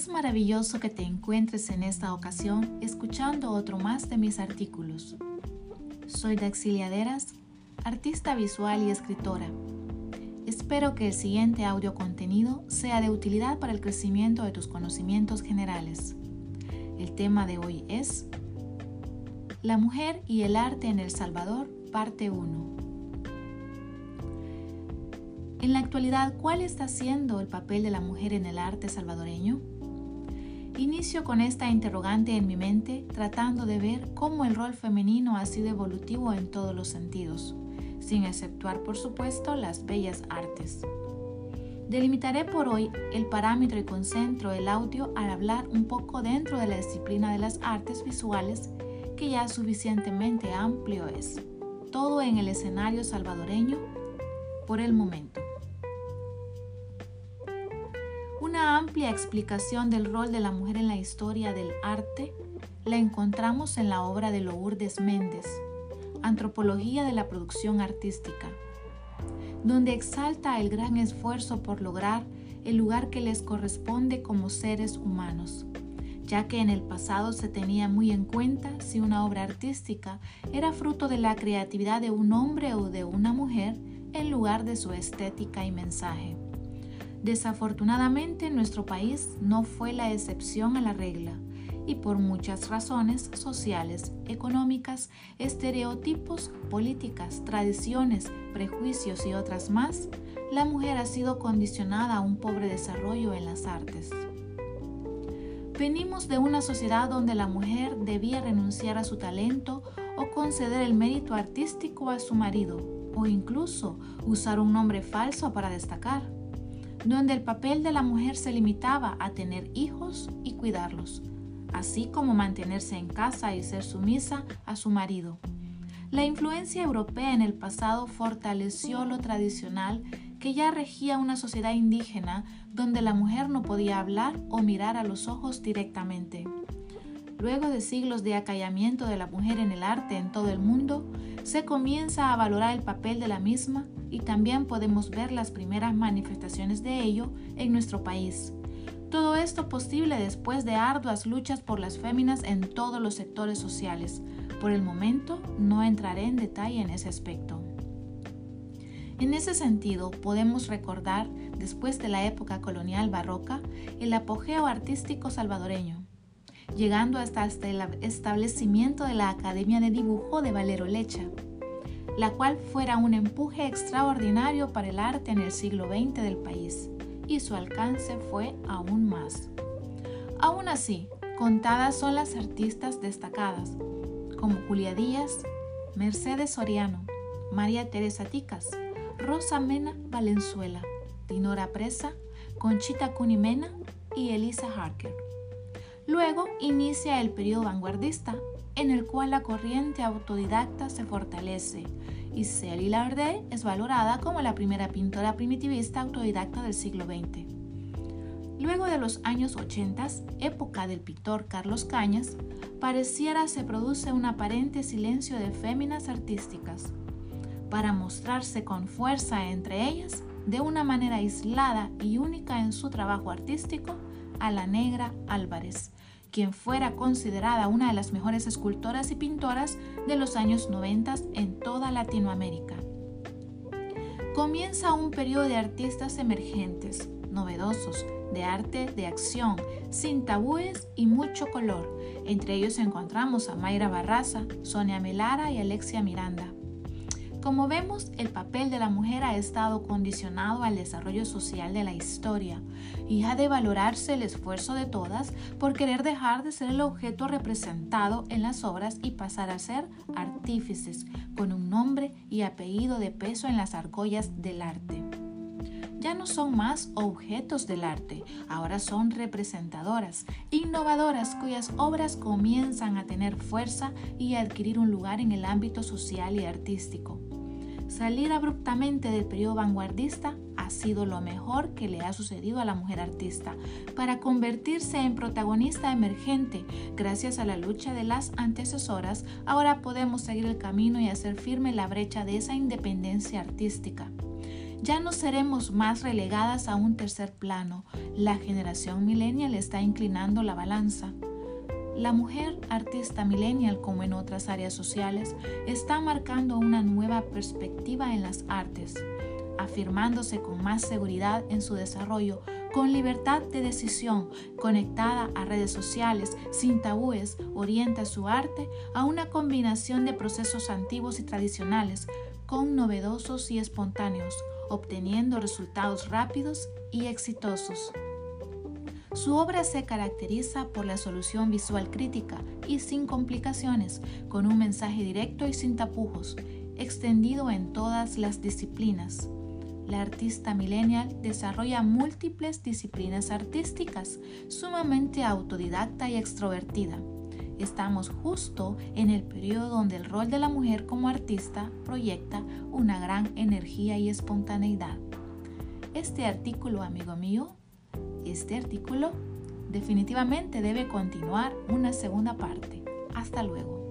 Es maravilloso que te encuentres en esta ocasión escuchando otro más de mis artículos. Soy Daxiliaderas, artista visual y escritora. Espero que el siguiente audio contenido sea de utilidad para el crecimiento de tus conocimientos generales. El tema de hoy es La mujer y el arte en El Salvador, parte 1. En la actualidad, ¿cuál está siendo el papel de la mujer en el arte salvadoreño? Inicio con esta interrogante en mi mente tratando de ver cómo el rol femenino ha sido evolutivo en todos los sentidos, sin exceptuar por supuesto las bellas artes. Delimitaré por hoy el parámetro y concentro el audio al hablar un poco dentro de la disciplina de las artes visuales que ya suficientemente amplio es, todo en el escenario salvadoreño por el momento. Una amplia explicación del rol de la mujer en la historia del arte la encontramos en la obra de Lourdes Méndez, Antropología de la Producción Artística, donde exalta el gran esfuerzo por lograr el lugar que les corresponde como seres humanos, ya que en el pasado se tenía muy en cuenta si una obra artística era fruto de la creatividad de un hombre o de una mujer en lugar de su estética y mensaje. Desafortunadamente nuestro país no fue la excepción a la regla y por muchas razones sociales, económicas, estereotipos, políticas, tradiciones, prejuicios y otras más, la mujer ha sido condicionada a un pobre desarrollo en las artes. Venimos de una sociedad donde la mujer debía renunciar a su talento o conceder el mérito artístico a su marido o incluso usar un nombre falso para destacar donde el papel de la mujer se limitaba a tener hijos y cuidarlos, así como mantenerse en casa y ser sumisa a su marido. La influencia europea en el pasado fortaleció lo tradicional que ya regía una sociedad indígena donde la mujer no podía hablar o mirar a los ojos directamente. Luego de siglos de acallamiento de la mujer en el arte en todo el mundo, se comienza a valorar el papel de la misma y también podemos ver las primeras manifestaciones de ello en nuestro país. Todo esto posible después de arduas luchas por las féminas en todos los sectores sociales. Por el momento no entraré en detalle en ese aspecto. En ese sentido, podemos recordar, después de la época colonial barroca, el apogeo artístico salvadoreño, llegando hasta, el establecimiento de la Academia de Dibujo de Valero Lecha, la cual fuera un empuje extraordinario para el arte en el siglo XX del país, y su alcance fue aún más. Aún así, contadas son las artistas destacadas, como Julia Díaz, Mercedes Soriano, María Teresa Ticas, Rosa Mena Valenzuela, Dinora Presa, Conchita Cunimena y Elisa Harker. Luego inicia el periodo vanguardista, en el cual la corriente autodidacta se fortalece y Celie Lardé es valorada como la primera pintora primitivista autodidacta del siglo XX. Luego de los años 80, época del pintor Carlos Cañas, pareciera se produce un aparente silencio de féminas artísticas, para mostrarse con fuerza entre ellas de una manera aislada y única en su trabajo artístico a la negra Álvarez, quien fuera considerada una de las mejores escultoras y pintoras de los años 90 en toda Latinoamérica. Comienza un periodo de artistas emergentes, novedosos, de arte de acción, sin tabúes y mucho color. Entre ellos encontramos a Mayra Barraza, Sonia Melara y Alexia Miranda. Como vemos, el papel de la mujer ha estado condicionado al desarrollo social de la historia y ha de valorarse el esfuerzo de todas por querer dejar de ser el objeto representado en las obras y pasar a ser artífices con un nombre y apellido de peso en las argollas del arte ya no son más objetos del arte, ahora son representadoras, innovadoras cuyas obras comienzan a tener fuerza y a adquirir un lugar en el ámbito social y artístico. Salir abruptamente del periodo vanguardista ha sido lo mejor que le ha sucedido a la mujer artista para convertirse en protagonista emergente. Gracias a la lucha de las antecesoras, ahora podemos seguir el camino y hacer firme la brecha de esa independencia artística. Ya no seremos más relegadas a un tercer plano. La generación millennial está inclinando la balanza. La mujer artista millennial, como en otras áreas sociales, está marcando una nueva perspectiva en las artes, afirmándose con más seguridad en su desarrollo, con libertad de decisión, conectada a redes sociales, sin tabúes, orienta su arte a una combinación de procesos antiguos y tradicionales, con novedosos y espontáneos, obteniendo resultados rápidos y exitosos. Su obra se caracteriza por la solución visual crítica y sin complicaciones, con un mensaje directo y sin tapujos, extendido en todas las disciplinas. La artista millennial desarrolla múltiples disciplinas artísticas, sumamente autodidacta y extrovertida. Estamos justo en el periodo donde el rol de la mujer como artista proyecta una gran energía y espontaneidad. Este artículo, amigo mío, este artículo definitivamente debe continuar una segunda parte. Hasta luego.